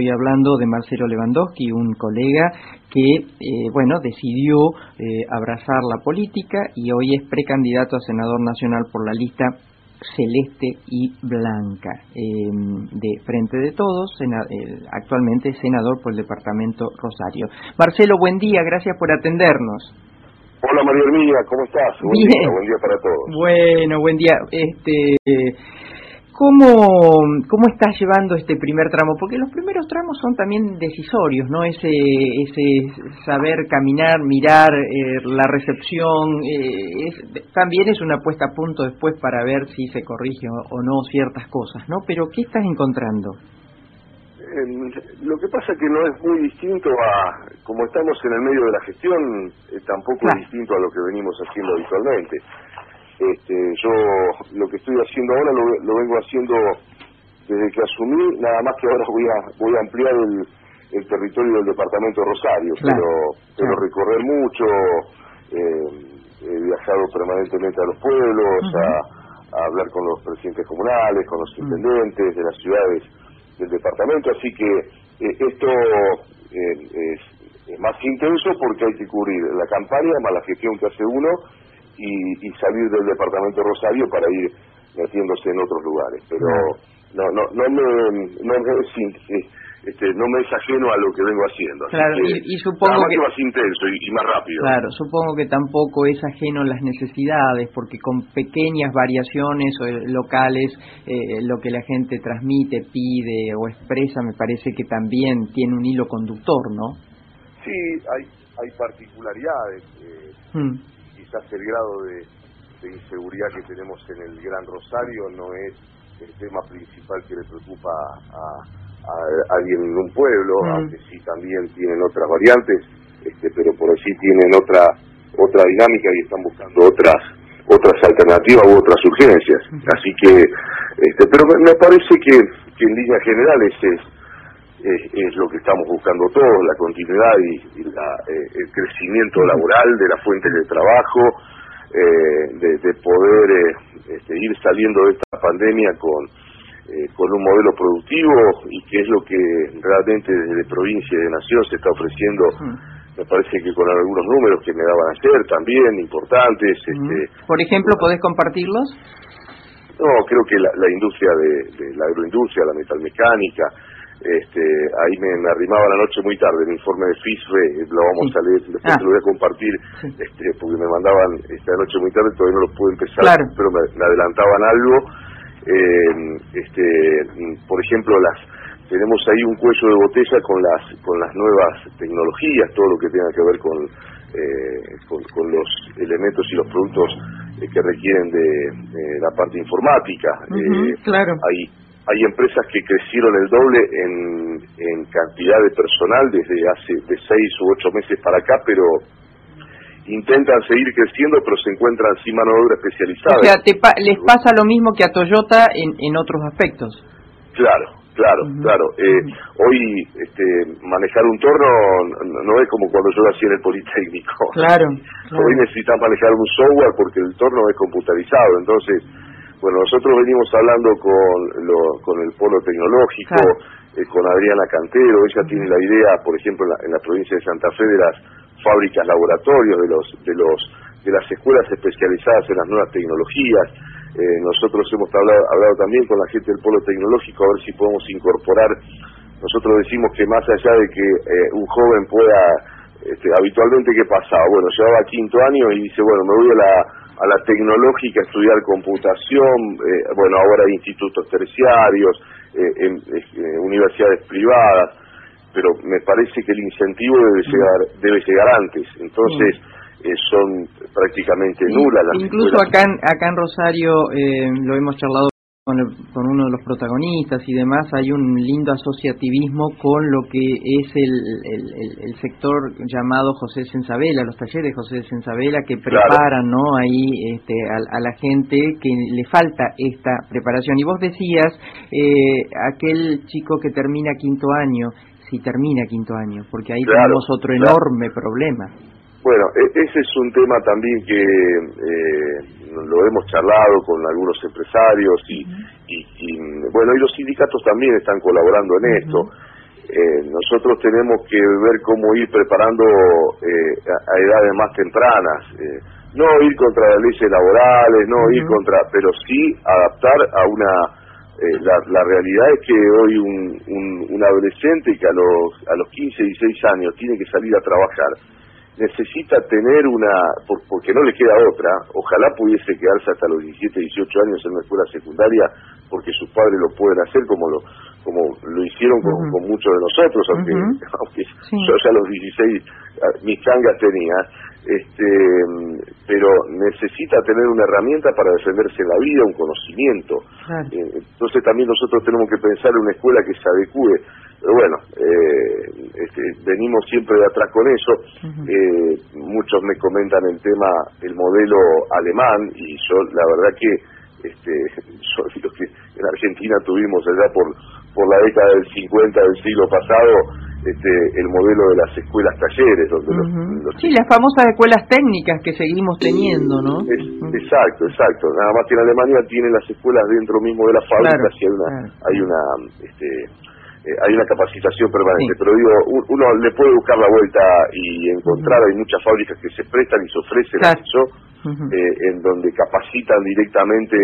estoy hablando de Marcelo Lewandowski, un colega que, eh, bueno, decidió eh, abrazar la política y hoy es precandidato a senador nacional por la lista celeste y blanca em, de Frente de Todos, actualmente senador por el departamento Rosario. Marcelo, buen día, gracias por atendernos. Hola María Hermina, ¿cómo estás? Buen día, buen día para todos. Bueno, buen día. Este, ¿Cómo, ¿Cómo estás llevando este primer tramo? Porque los primeros tramos son también decisorios, ¿no? Ese, ese saber caminar, mirar, eh, la recepción, eh, también es una puesta a punto después para ver si se corrige o, no ciertas cosas, ¿no? Pero ¿qué estás encontrando? lo que pasa que no es muy distinto a, como estamos en el medio de la gestión, eh, tampoco es distinto a lo que venimos haciendo habitualmente. Yo lo que estoy haciendo ahora lo, vengo haciendo desde que asumí, nada más que ahora voy a, voy a ampliar el, territorio del departamento Rosario, pero, pero recorrer mucho, eh, he viajado permanentemente a los pueblos, a, hablar con los presidentes comunales, con los intendentes de las ciudades del departamento, así que eh, esto eh, es más intenso porque hay que cubrir la campaña más la gestión que hace uno y, salir del departamento Rosario para ir metiéndose en otros lugares. Pero no, no, no me, no me, este, no me es ajeno a lo que vengo haciendo. claro, y, supongo que más intenso y, más rápido. Claro, supongo que tampoco es ajeno a las necesidades, porque con pequeñas variaciones eh, locales, eh, lo que la gente transmite, pide o expresa, me parece que también tiene un hilo conductor, ¿no? Sí, hay, hay particularidades. Eh, hmm quizás el grado de, inseguridad que tenemos en el Gran Rosario no es el tema principal que le preocupa a, alguien en un pueblo, mm. aunque sí también tienen otras variantes, este, pero por así tienen otra otra dinámica y están buscando otras otras alternativas u otras urgencias. Así que, este, pero me parece que, que en líneas generales es es, lo que estamos buscando todos, la continuidad y, eh, el crecimiento laboral de la fuente de trabajo, eh, de, poder eh, este, ir saliendo de esta pandemia con, con un modelo productivo y que es lo que realmente desde provincia y de nación se está ofreciendo. Me parece que con algunos números que me daban a hacer también importantes. Este, Por ejemplo, ¿podés compartirlos? No, creo que la, industria de, la agroindustria, la metalmecánica, este, ahí me, arrimaba la noche muy tarde el informe de FISRE, eh, lo vamos a leer, después ah. lo voy a compartir, este, porque me mandaban esta noche muy tarde, todavía no lo pude empezar, pero me, adelantaban algo. Eh, este, por ejemplo, las tenemos ahí un cuello de botella con las con las nuevas tecnologías, todo lo que tenga que ver con eh, con, los elementos y los productos que requieren de, la parte informática. claro. Ahí hay empresas que crecieron el doble en, en cantidad de personal desde hace de seis u ocho meses para acá, pero intentan seguir creciendo, pero se encuentran sin mano de obra especializada. O sea, les pasa lo mismo que a Toyota en, en otros aspectos. Claro, claro, claro. Eh, hoy este, manejar un torno no, es como cuando yo lo hacía en el Politécnico. Claro, Hoy necesitan manejar un software porque el torno es computarizado, entonces bueno, nosotros venimos hablando con, con el polo tecnológico, eh, con Adriana Cantero, ella tiene la idea, por ejemplo, en la, provincia de Santa Fe de las fábricas laboratorios, de los de los de las escuelas especializadas en las nuevas tecnologías. Eh, nosotros hemos hablado, hablado también con la gente del polo tecnológico a ver si podemos incorporar. Nosotros decimos que más allá de que eh, un joven pueda, este, habitualmente, ¿qué pasaba? Bueno, llevaba quinto año y dice, bueno, me voy a la a la tecnológica estudiar computación, eh, bueno, ahora hay institutos terciarios, eh, en, eh, universidades privadas, pero me parece que el incentivo debe llegar, debe llegar antes. Entonces, son prácticamente nulas las Incluso acá en, acá en Rosario lo hemos charlado con, uno de los protagonistas y demás, hay un lindo asociativismo con lo que es el, el, sector llamado José Sensabela, los talleres de José Sensabela que preparan ¿no? ahí este, a, la gente que le falta esta preparación. Y vos decías, eh, aquel chico que termina quinto año, si termina quinto año, porque ahí tenemos otro enorme problema. Bueno, e, ese es un tema también que eh, lo hemos charlado con algunos empresarios y, y, bueno, y los sindicatos también están colaborando en esto. eh, nosotros tenemos que ver cómo ir preparando eh, a, edades más tempranas. Eh, no ir contra las leyes laborales, no ir contra, pero sí adaptar a una... La, realidad es que hoy un, un, adolescente que a los, a los 15, 16 años tiene que salir a trabajar, necesita tener una, porque no le queda otra, ojalá pudiese quedarse hasta los 17, 18 años en una escuela secundaria, porque sus padres lo pueden hacer como lo, como lo hicieron con, muchos de nosotros, aunque, aunque yo ya a los 16 ah, mis cangas tenía, este, pero necesita tener una herramienta para defenderse en la vida, un conocimiento. Eh, entonces también nosotros tenemos que pensar en una escuela que se adecue. Pero bueno, eh, este, venimos siempre de atrás con eso. eh, muchos me comentan el tema, el modelo alemán, y yo la verdad que este, yo, que en Argentina tuvimos allá por por la década del 50 del siglo pasado este, el modelo de las escuelas talleres. donde los, sí, las famosas escuelas técnicas que seguimos teniendo, ¿no? Exacto, exacto. Nada más que en Alemania tienen las escuelas dentro mismo de las fábricas y hay una, hay una este, eh, hay una capacitación permanente, pero digo, uno le puede buscar la vuelta y encontrar, hay muchas fábricas que se prestan y se ofrecen eso, eh, en donde capacitan directamente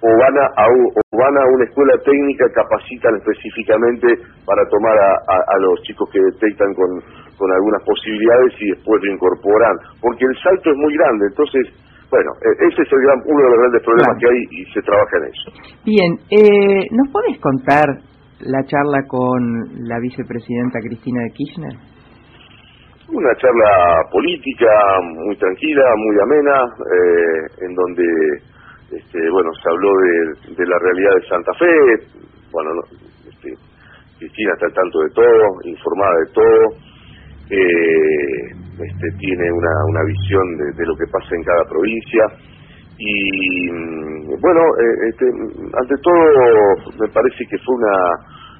o van a, o van a una escuela técnica, capacitan específicamente para tomar a, los chicos que detectan con, con algunas posibilidades y después lo incorporan, porque el salto es muy grande, entonces bueno, e, ese es el gran, uno de los grandes problemas que hay y se trabaja en eso. Bien, eh, ¿nos puedes contar la charla con la vicepresidenta Cristina de Kirchner? Una charla política muy tranquila, muy amena, eh, en donde este, bueno, se habló de, la realidad de Santa Fe, bueno, este, Cristina está al tanto de todo, informada de todo, eh, este, tiene una, una visión de, lo que pasa en cada provincia y mm, bueno, eh, este, ante todo me parece que fue una,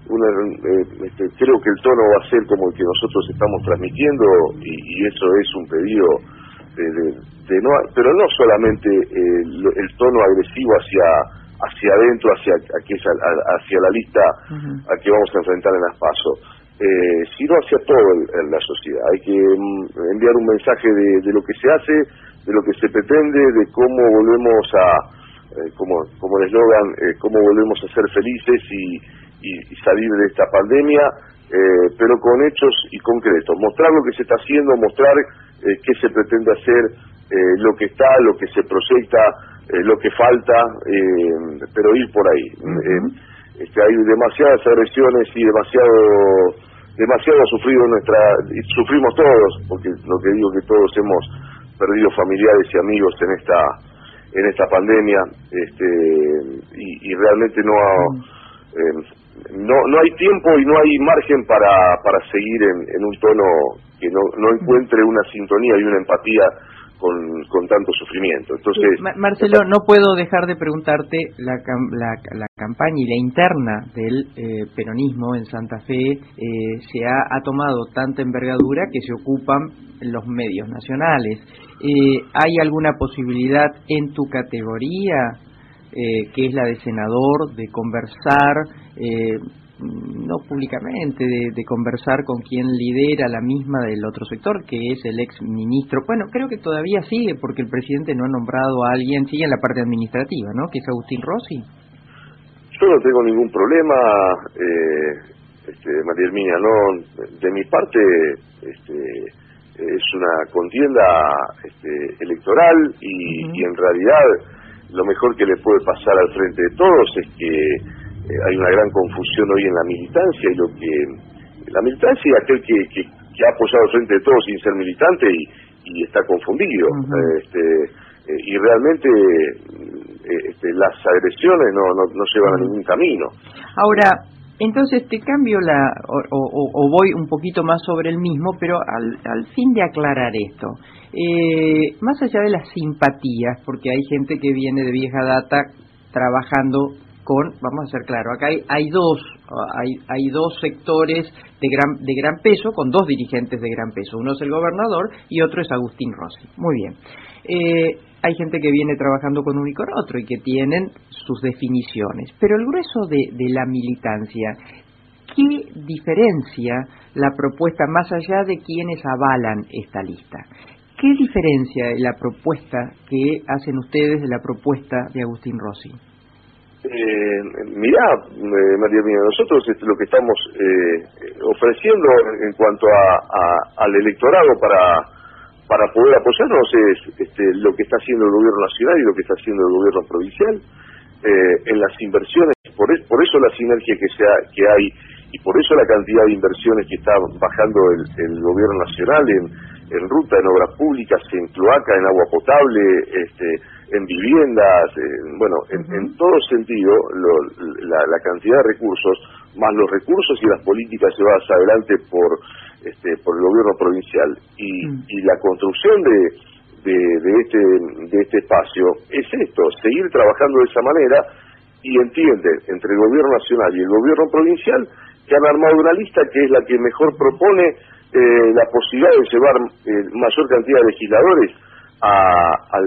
una eh, este, creo que el tono va a ser como el que nosotros estamos transmitiendo y, y eso es un pedido de no, pero no solamente eh, el, tono agresivo hacia hacia adentro, hacia hacia la lista a que vamos a enfrentar en las pasos, eh, sino hacia todo en la sociedad. Hay que mm, enviar un mensaje de, lo que se hace, de lo que se pretende, de cómo volvemos a, eh, como, como el eslogan, eh, cómo volvemos a ser felices y, salir de esta pandemia, pero con hechos y concretos. Mostrar lo que se está haciendo, mostrar qué se pretende hacer eh, lo que está, lo que se proyecta, eh, lo que falta, eh, pero ir por ahí. este, hay demasiadas agresiones y demasiado demasiado sufrido nuestra sufrimos todos porque lo que digo que todos hemos perdido familiares y amigos en esta en esta pandemia este y, realmente no no no hay tiempo y no hay margen para para seguir en, en un tono que no no encuentre una sintonía y una empatía con, con tanto sufrimiento. Entonces, Marcelo, no puedo dejar de preguntarte la, la, campaña y la interna del eh, peronismo en Santa Fe eh, se ha, ha, tomado tanta envergadura que se ocupan los medios nacionales. Eh, ¿Hay alguna posibilidad en tu categoría, que es la de senador, de conversar? No públicamente, de, conversar con quien lidera la misma del otro sector, que es el ex ministro. Bueno, creo que todavía sigue, porque el presidente no ha nombrado a alguien, sigue en la parte administrativa, ¿no? Que es Agustín Rossi. Yo no tengo ningún problema, eh, este, María Herminia, no. De mi parte, este, es una contienda este, electoral y, y en realidad lo mejor que le puede pasar al frente de todos es que hay una gran confusión hoy en la militancia y lo que la militancia es aquel que, que, ha apoyado frente de todos sin ser militante y, y está confundido este, eh, y realmente eh, este, las agresiones no, no, no llevan a ningún camino. Ahora entonces te cambio la o, o, voy un poquito más sobre el mismo, pero al, al fin de aclarar esto, eh, más allá de las simpatías, porque hay gente que viene de vieja data trabajando vamos a ser claro, acá hay, hay dos, hay, hay dos sectores de gran, de gran peso, con dos dirigentes de gran peso. Uno es el gobernador y otro es Agustín Rossi. Muy bien. Eh, hay gente que viene trabajando con uno y con otro y que tienen sus definiciones. Pero el grueso de, de la militancia, ¿qué diferencia la propuesta más allá de quienes avalan esta lista? ¿Qué diferencia la propuesta que hacen ustedes de la propuesta de Agustín Rossi? Eh, mirá, eh, María Mía, nosotros este, lo que estamos eh, ofreciendo en cuanto a, al electorado para para poder apoyarnos es este, lo que está haciendo el gobierno nacional y lo que está haciendo el gobierno provincial eh, en las inversiones, por, por eso la sinergia que, sea, que hay y por eso la cantidad de inversiones que está bajando el, el gobierno nacional en, en ruta, en obras públicas, en cloaca, en agua potable, este, en viviendas, bueno, en, todo sentido, la, cantidad de recursos, más los recursos y las políticas llevadas adelante por, este, por el gobierno provincial y, mm. y la construcción de, de, de, este, de este espacio es esto, seguir trabajando de esa manera y entiende entre el gobierno nacional y el gobierno provincial que han armado una lista que es la que mejor propone eh, la posibilidad de llevar eh, mayor cantidad de legisladores a,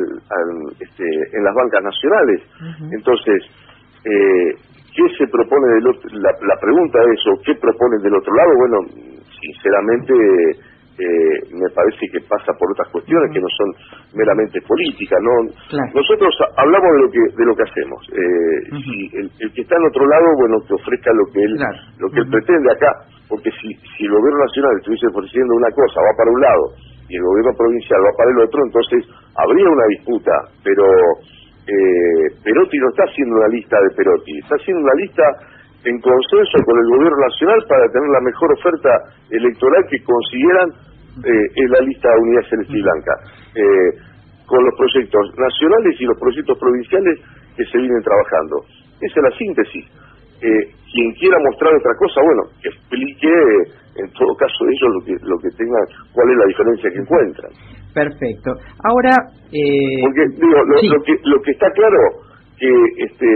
este, en las bancas nacionales. Entonces, eh, ¿qué se propone del otro? La, la pregunta es, ¿o qué proponen del otro lado? Bueno, sinceramente eh, me parece que pasa por otras cuestiones que no son meramente políticas no nosotros hablamos de lo que de lo que hacemos eh, si el, que está en otro lado bueno que ofrezca lo que él lo que él pretende acá porque si si el gobierno nacional estuviese ofreciendo una cosa va para un lado y el gobierno provincial va para el otro entonces habría una disputa pero eh, Perotti no está haciendo una lista de Perotti está haciendo una lista en consenso con el gobierno nacional para tener la mejor oferta electoral que consiguieran eh, en la lista de Unidad Celeste y Blanca, eh, con los proyectos nacionales y los proyectos provinciales que se vienen trabajando. Esa es la síntesis. Eh, quien quiera mostrar otra cosa, bueno, que explique en todo caso ellos lo que, lo que tengan, cuál es la diferencia que encuentran. Perfecto. Ahora, eh... porque digo, lo, que, lo que está claro que este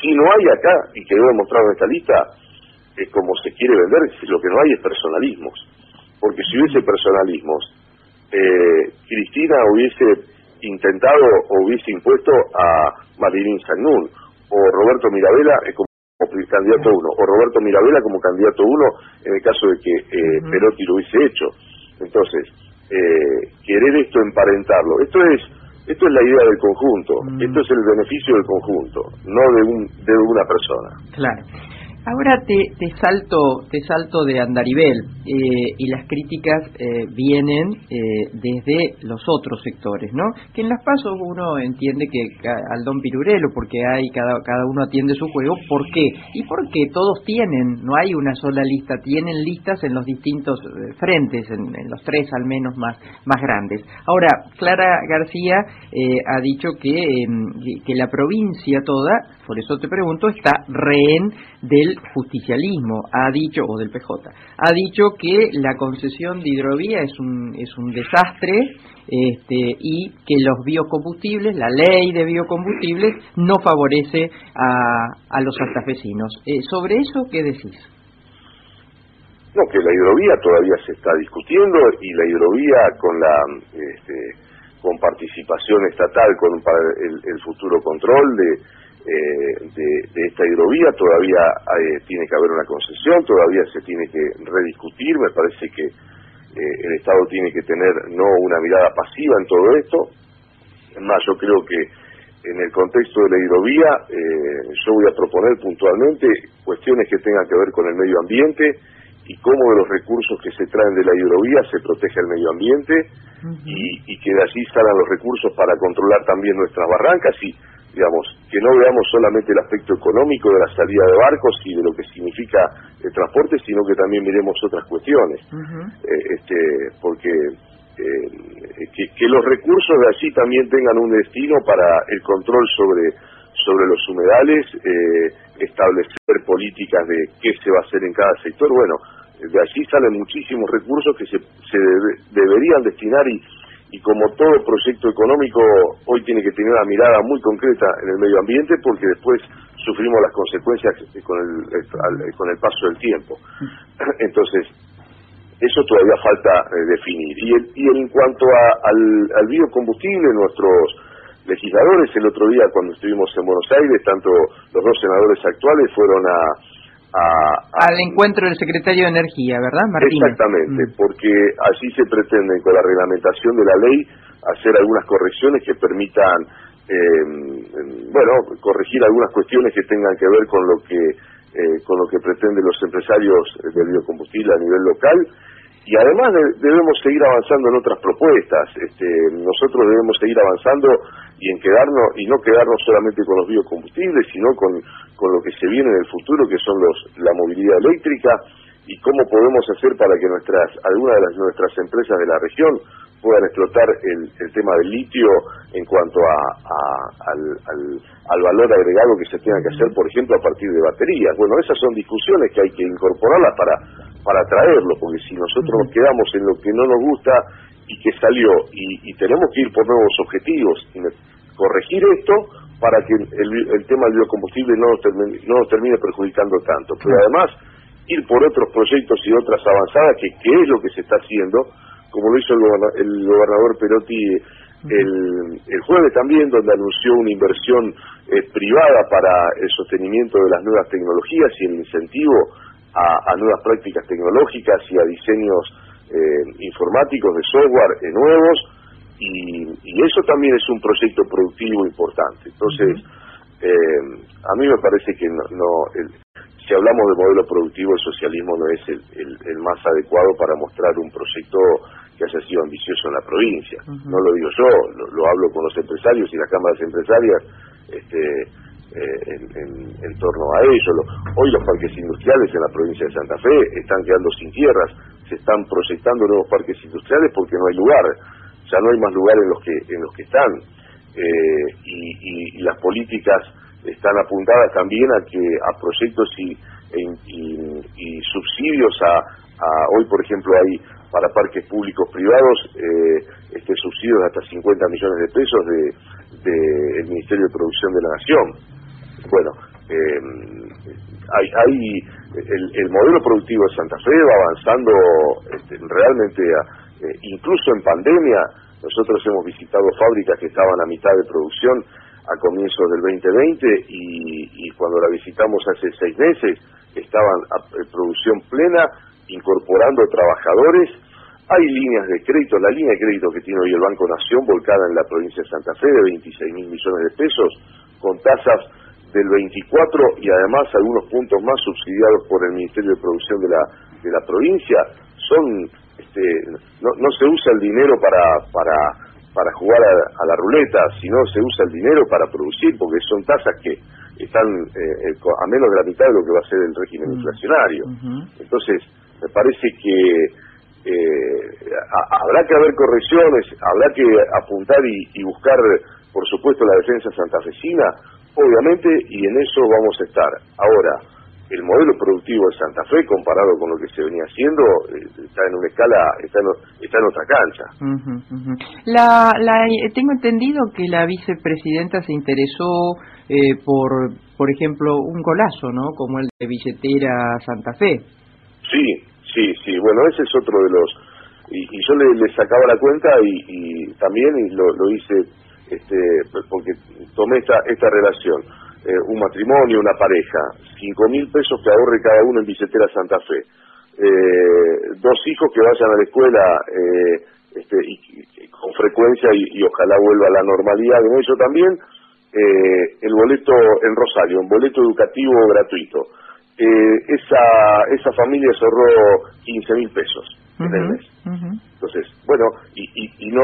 si no hay acá y que debe mostrar en esta lista es como se quiere vender lo que no hay es personalismos porque si hubiese personalismos eh, Cristina hubiese intentado o hubiese impuesto a Marilyn Sagnún o Roberto Mirabella eh, como candidato uno o Roberto Mirabella como candidato uno en el caso de que eh, Perotti lo hubiese hecho entonces eh, querer esto emparentarlo esto es esto es la idea del conjunto, mm. esto es el beneficio del conjunto, no de un de una persona. Claro. Ahora te, te salto te salto de Andarivel eh, y las críticas eh, vienen eh, desde los otros sectores, ¿no? Que en las pasos uno entiende que al don Pirurelo, porque hay cada cada uno atiende su juego, ¿por qué? Y porque todos tienen, no hay una sola lista, tienen listas en los distintos frentes, en, los tres al menos más más grandes. Ahora Clara García ha dicho que que la provincia toda, por eso te pregunto, está rehén del justicialismo ha dicho, o del PJ, ha dicho que la concesión de hidrovía es un, es un desastre este, y que los biocombustibles, la ley de biocombustibles, no favorece a, a los santafesinos. Eh, ¿Sobre eso qué decís? No, que la hidrovía todavía se está discutiendo y la hidrovía con la este, con participación estatal con para el, el futuro control de eh, de, esta hidrovía, todavía eh, tiene que haber una concesión, todavía se tiene que rediscutir, me parece que eh, el Estado tiene que tener no una mirada pasiva en todo esto, es más, yo creo que en el contexto de la hidrovía yo voy a proponer puntualmente cuestiones que tengan que ver con el medio ambiente y cómo de los recursos que se traen de la hidrovía se protege el medio ambiente y, y que de allí salgan los recursos para controlar también nuestras barrancas y digamos, que no veamos solamente el aspecto económico de la salida de barcos y de lo que significa el transporte, sino que también miremos otras cuestiones, eh, este, porque eh, que, los recursos de allí también tengan un destino para el control sobre sobre los humedales, eh, establecer políticas de qué se va a hacer en cada sector, bueno, de allí salen muchísimos recursos que se, se deberían destinar y y como todo proyecto económico hoy tiene que tener una mirada muy concreta en el medio ambiente porque después sufrimos las consecuencias con el, con el paso del tiempo. Entonces, eso todavía falta eh, definir. Y, y en cuanto al, al biocombustible, nuestros legisladores el otro día cuando estuvimos en Buenos Aires, tanto los dos senadores actuales fueron a, al encuentro del secretario de Energía, ¿verdad, Martín? Exactamente, mm. porque allí se pretende con la reglamentación de la ley hacer algunas correcciones que permitan, eh, bueno, corregir algunas cuestiones que tengan que ver con lo que eh, con lo que pretenden los empresarios del biocombustible a nivel local y además debemos seguir avanzando en otras propuestas. Este, nosotros debemos seguir avanzando y en quedarnos y no quedarnos solamente con los biocombustibles, sino con, con lo que se viene en el futuro, que son los la movilidad eléctrica y cómo podemos hacer para que nuestras algunas de las, nuestras empresas de la región puedan explotar el, el tema del litio en cuanto a, al, al, valor agregado que se tenga que hacer, por ejemplo, a partir de baterías. Bueno, esas son discusiones que hay que incorporarlas para, para traerlo, porque si nosotros nos quedamos en lo que no nos gusta y que salió y, tenemos que ir por nuevos objetivos y corregir esto para que el, el tema del biocombustible no nos, termine, no nos termine perjudicando tanto. Pero además, ir por otros proyectos y otras avanzadas, que, que es lo que se está haciendo, como lo hizo el, gobernador Perotti el, el, jueves también, donde anunció una inversión eh, privada para el sostenimiento de las nuevas tecnologías y el incentivo a, nuevas prácticas tecnológicas y a diseños eh, informáticos de software eh, nuevos, y, eso también es un proyecto productivo importante. Entonces, a mí me parece que no, si hablamos de modelo productivo, el socialismo no es el, más adecuado para mostrar un proyecto que haya sido ambicioso en la provincia. No lo digo yo, lo, hablo con los empresarios y las cámaras empresarias este, eh, en, torno a ello. Hoy los parques industriales en la provincia de Santa Fe están quedando sin tierras, se están proyectando nuevos parques industriales porque no hay lugar, ya no hay más lugar en los que, en los que están. Eh, y las políticas están apuntadas también a que a proyectos y, y, subsidios a, hoy por ejemplo hay para parques públicos privados eh, este subsidios de hasta 50 millones de pesos de del Ministerio de Producción de la Nación. Bueno eh, hay, hay el, modelo productivo de Santa Fe va avanzando este, realmente eh, incluso en pandemia nosotros hemos visitado fábricas que estaban a mitad de producción a comienzos del 2020 y, cuando la visitamos hace seis meses estaban a, producción plena, incorporando trabajadores. Hay líneas de crédito, la línea de crédito que tiene hoy el Banco Nación volcada en la provincia de Santa Fe de 26 mil millones de pesos, con tasas del 24 y además algunos puntos más subsidiados por el Ministerio de Producción de la, de la provincia, son, este, no, no se usa el dinero para, para para jugar a, la ruleta, sino se usa el dinero para producir, porque son tasas que están eh, eh, a menos de la mitad de lo que va a ser el régimen mm. inflacionario. Entonces, me parece que eh, habrá que haber correcciones, habrá que apuntar y, buscar, por supuesto, la defensa santafesina, obviamente, y en eso vamos a estar. Ahora, el modelo productivo de Santa Fe comparado con lo que se venía haciendo eh, está en una escala está en, está en otra cancha. La, la, tengo entendido que la vicepresidenta se interesó eh, por por ejemplo un golazo no como el de billetera Santa Fe sí sí sí. Bueno ese es otro de los y, yo le, sacaba la cuenta y, también y lo, hice este porque tomé esta esta relación. Eh, un matrimonio, una pareja, cinco mil pesos que ahorre cada uno en billetera Santa Fe, eh, dos hijos que vayan a la escuela eh, este, y, con frecuencia y, ojalá vuelva a la normalidad en ello también, el boleto en Rosario, un boleto educativo gratuito. Esa, esa familia se ahorró 15 mil pesos en el mes. Entonces, bueno, y, y, y no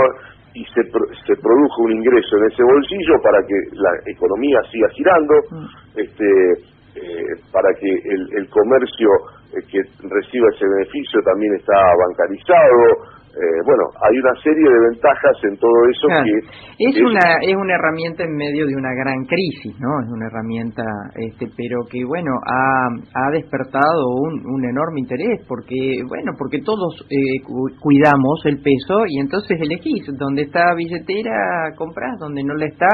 y se, se produjo un ingreso en ese bolsillo para que la economía siga girando, mm. este, eh, para que el, el comercio eh, que reciba ese beneficio también está bancarizado, eh, bueno, hay una serie de ventajas en todo eso que es, una es una herramienta en medio de una gran crisis, ¿no? Es una herramienta, este, pero que bueno ha, ha despertado un, un enorme interés porque bueno porque todos eh, cuidamos el peso y entonces elegís donde está billetera compras, donde no la está,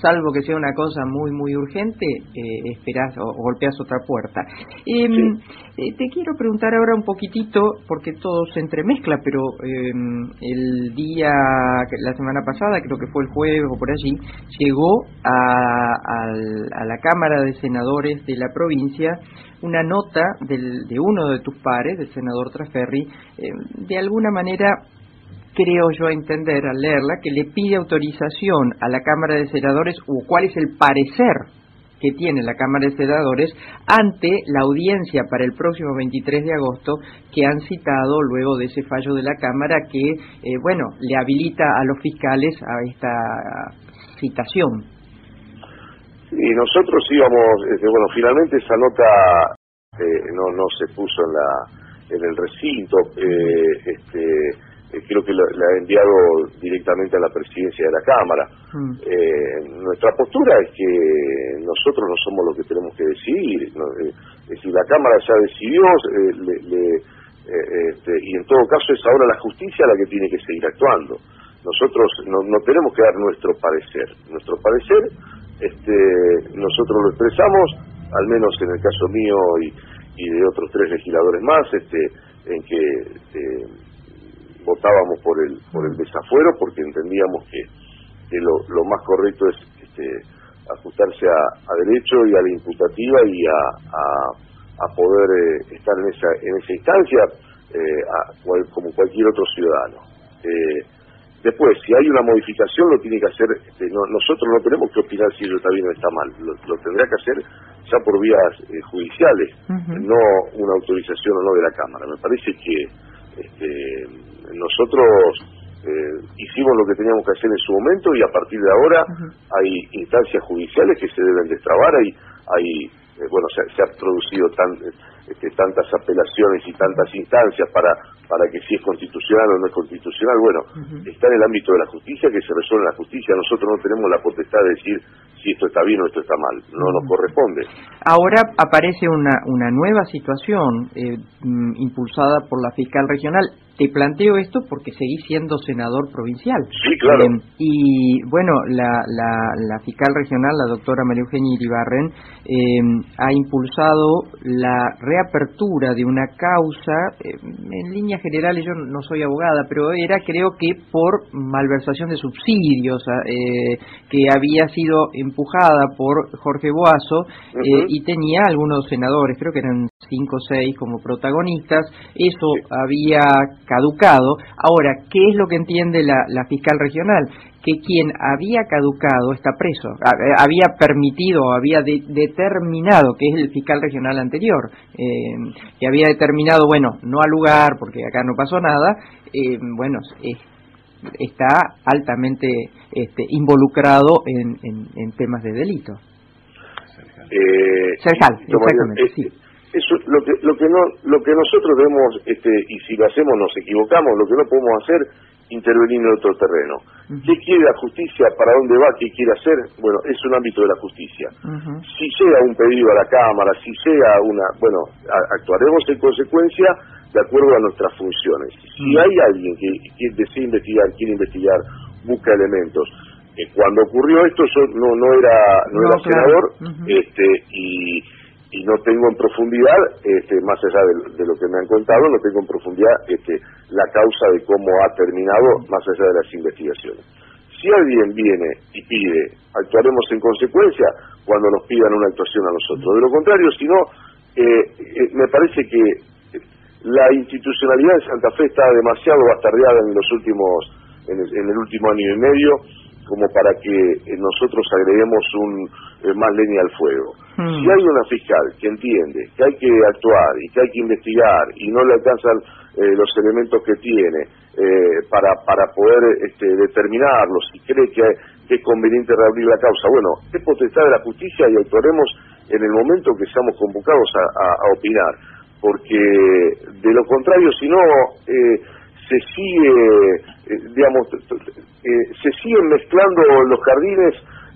salvo que sea una cosa muy muy urgente, eh, esperás o, golpeas otra puerta. Em, te quiero preguntar ahora un poquitito porque todo se entremezcla, pero em, el día, la semana pasada, creo que fue el jueves o por allí, llegó a, la Cámara de Senadores de la provincia una nota de uno de tus pares, del senador Traferri, em, de alguna manera creo yo entender al leerla que le pide autorización a la Cámara de Senadores o cuál es el parecer que tiene la Cámara de Senadores ante la audiencia para el próximo 23 de agosto que han citado luego de ese fallo de la Cámara que, eh, bueno, le habilita a los fiscales a esta citación. Y nosotros íbamos, este, bueno, finalmente esa nota eh, no, no se puso en, la, en el recinto, eh, este eh, creo que la, ha enviado directamente a la presidencia de la Cámara. Mm. Eh, nuestra postura es que nosotros no somos los que tenemos que decidir. Eh, es decir, la Cámara ya decidió este, y en todo caso es ahora la justicia la que tiene que seguir actuando. Nosotros no, no tenemos que dar nuestro parecer. Nuestro parecer este, nosotros lo expresamos, al menos en el caso mío y, y de otros tres legisladores más, este, en que votábamos por el por el desafuero porque entendíamos que, que lo, lo, más correcto es este, ajustarse a, a, derecho y a la imputativa y a, a, poder eh, estar en esa en esa instancia eh, como cualquier otro ciudadano. Eh, después, si hay una modificación, lo tiene que hacer, este, nosotros no tenemos que opinar si eso está bien o está mal, lo, tendrá que hacer ya por vías judiciales, no una autorización o no de la Cámara. Me parece que este, nosotros eh, hicimos lo que teníamos que hacer en su momento y a partir de ahora hay instancias judiciales que se deben destrabar, hay, hay eh, bueno, se, se, han producido tan, este, tantas apelaciones y tantas instancias para, para que si es constitucional o no es constitucional, bueno, está en el ámbito de la justicia que se resuelve en la justicia, nosotros no tenemos la potestad de decir si esto está bien o esto está mal, no nos corresponde. Ahora aparece una, una nueva situación eh, mm, impulsada por la fiscal regional te planteo esto porque seguí siendo senador provincial. Sí, claro. Em, y bueno, la, la, fiscal regional, la doctora María Eugenia Iribarren, em, ha impulsado la reapertura de una causa, em, en líneas generales yo no soy abogada, pero era creo que por malversación de subsidios, ah, eh, que había sido empujada por Jorge Boazo eh, y tenía algunos senadores, creo que eran cinco o seis como protagonistas, eso había caducado. Ahora, ¿qué es lo que entiende la, fiscal regional? Que quien había caducado está preso, había permitido, había determinado, que es el fiscal regional anterior, eh, que había determinado, bueno, no al lugar, porque acá no pasó nada, eh, bueno, está altamente este, involucrado en, temas de delito. Eh, exactamente, sí eso lo que lo que no lo que nosotros debemos este y si lo hacemos nos equivocamos lo que no podemos hacer intervenir en otro terreno. Qué quiere la justicia para dónde va qué quiere hacer bueno es un ámbito de la justicia. Si llega un pedido a la cámara si llega una bueno actuaremos en consecuencia de acuerdo a nuestras funciones. Si hay alguien que, que desea investigar quiere investigar busca elementos. Eh, cuando ocurrió esto yo no no era no, era senador este y y no tengo en profundidad, este, más allá de, lo que me han contado, no tengo en profundidad este, la causa de cómo ha terminado, más allá de las investigaciones. Si alguien viene y pide, actuaremos en consecuencia cuando nos pidan una actuación a nosotros. De lo contrario, si no, eh, eh, me parece que la institucionalidad de Santa Fe está demasiado bastardeada en los últimos, en el último año y medio como para que eh, nosotros agreguemos un eh, más leña al fuego. Hmm. Si hay una fiscal que entiende que hay que actuar y que hay que investigar y no le alcanzan eh, los elementos que tiene para para poder este, determinarlos y cree que, es conveniente reabrir la causa, bueno, es potestad de la justicia y actuaremos en el momento que seamos convocados a, opinar, porque de lo contrario, si no, se sigue, digamos, eh, se siguen mezclando los jardines,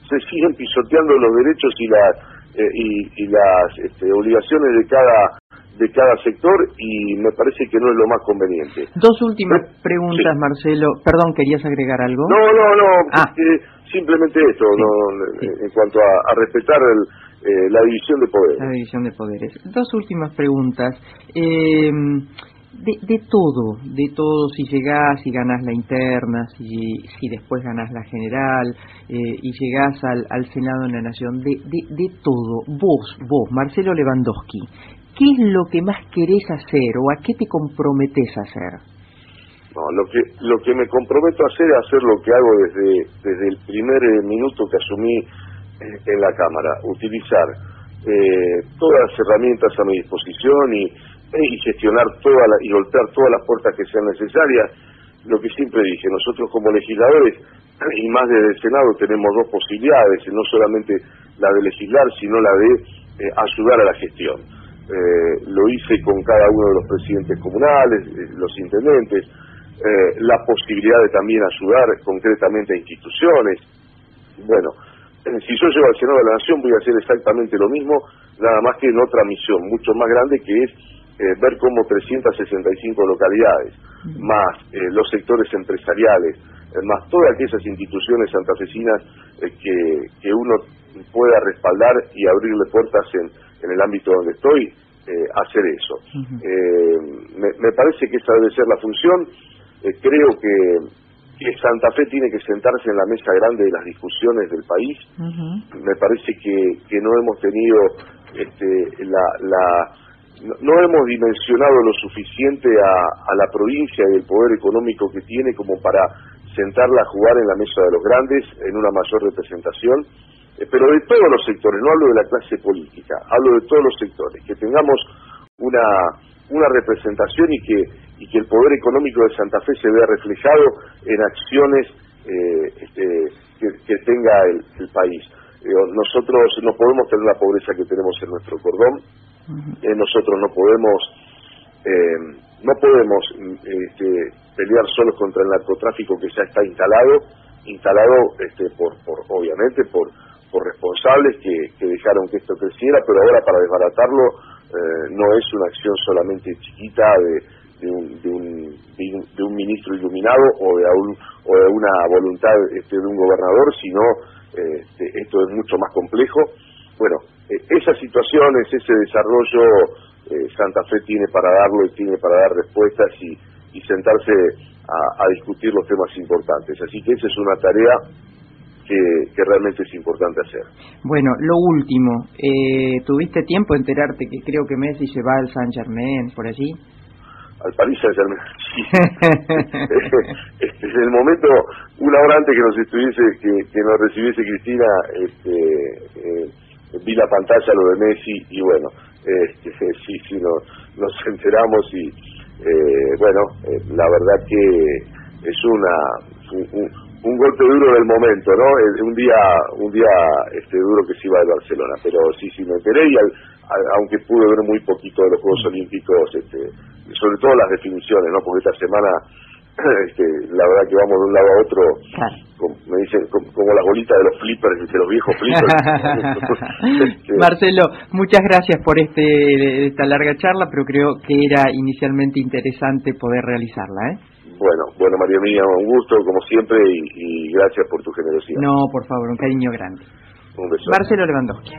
se siguen pisoteando los derechos y las eh, y, las este, obligaciones de cada de cada sector y me parece que no es lo más conveniente. Dos últimas preguntas, Marcelo. Perdón, ¿querías agregar algo? No, no, no. Ah. simplemente esto, en cuanto a, respetar eh, la división de poderes. La división de poderes. Dos últimas preguntas. Eh, de, todo, de todo, si llegás y ganás la interna, si, si después ganás la general eh, y llegás al, al Senado en la Nación, de, de, de todo, vos, vos, Marcelo Lewandowski, ¿qué es lo que más querés hacer o a qué te comprometes a hacer? No, lo que lo que me comprometo a hacer es hacer lo que hago desde desde el primer eh, minuto que asumí eh, en la cámara, utilizar eh, todas las herramientas a mi disposición y, y gestionar toda y golpear todas las puertas que sean necesarias. Lo que siempre dije, nosotros como legisladores y más desde el Senado tenemos dos posibilidades, no solamente la de legislar, sino la de ayudar a la gestión. lo hice con cada uno de los presidentes comunales, los intendentes, eh, la posibilidad de también ayudar concretamente a instituciones. Bueno, eh, si yo llego al Senado de la Nación voy a hacer exactamente lo mismo, nada más que en otra misión mucho más grande que es eh, ver cómo 365 localidades, más los sectores empresariales, más todas aquellas instituciones santafesinas que, que uno pueda respaldar y abrirle puertas en, en el ámbito donde estoy, hacer eso. me, me parece que esa debe ser la función eh, creo que, Santa Fe tiene que sentarse en la mesa grande de las discusiones del país. Me parece que, que no hemos tenido este, la, la no, hemos dimensionado lo suficiente a, a, la provincia y el poder económico que tiene como para sentarla a jugar en la mesa de los grandes en una mayor representación, eh, pero de todos los sectores, no hablo de la clase política, hablo de todos los sectores, que tengamos una, una representación y que y que el poder económico de Santa Fe se vea reflejado en acciones eh, este, que, tenga el, país. Nosotros no podemos tener la pobreza que tenemos en nuestro cordón, eh, nosotros no podemos eh, no podemos este, pelear solo contra el narcotráfico que ya está instalado, instalado este, por, por obviamente por por responsables que, que dejaron que esto creciera, pero ahora para desbaratarlo no es una acción solamente chiquita de de un, de un, de un, ministro iluminado o de, o de una voluntad este, de un gobernador, sino este, esto es mucho más complejo. Bueno, eh, esas situaciones, ese desarrollo, eh, Santa Fe tiene para darlo y tiene para dar respuestas y, y sentarse a, discutir los temas importantes. Así que esa es una tarea que, que, realmente es importante hacer. Bueno, lo último, eh, ¿tuviste tiempo de enterarte que creo que Messi se va al San Germain por allí? al París Saint Germain. este, en el momento, una hora antes que nos estuviese, que, nos recibiese Cristina, este, eh, vi la pantalla lo de Messi y bueno, este, sí, sí, nos enteramos y eh, bueno, eh, la verdad que es una un, golpe duro del momento, ¿no? Un día un día este duro que se iba de Barcelona, pero sí, sí me enteré y aunque pude ver muy poquito de los Juegos Olímpicos, este, sobre todo las definiciones, ¿no? Porque esta semana, este, la verdad que vamos de un lado a otro, como, me dicen, como, las bolitas de los flippers, de los viejos flippers. Este, Marcelo, muchas gracias por este esta larga charla, pero creo que era inicialmente interesante poder realizarla, ¿eh? Bueno, bueno María mía, un gusto como siempre y, y gracias por tu generosidad. No, por favor, un cariño grande. Un beso. Marcelo Lewandowski.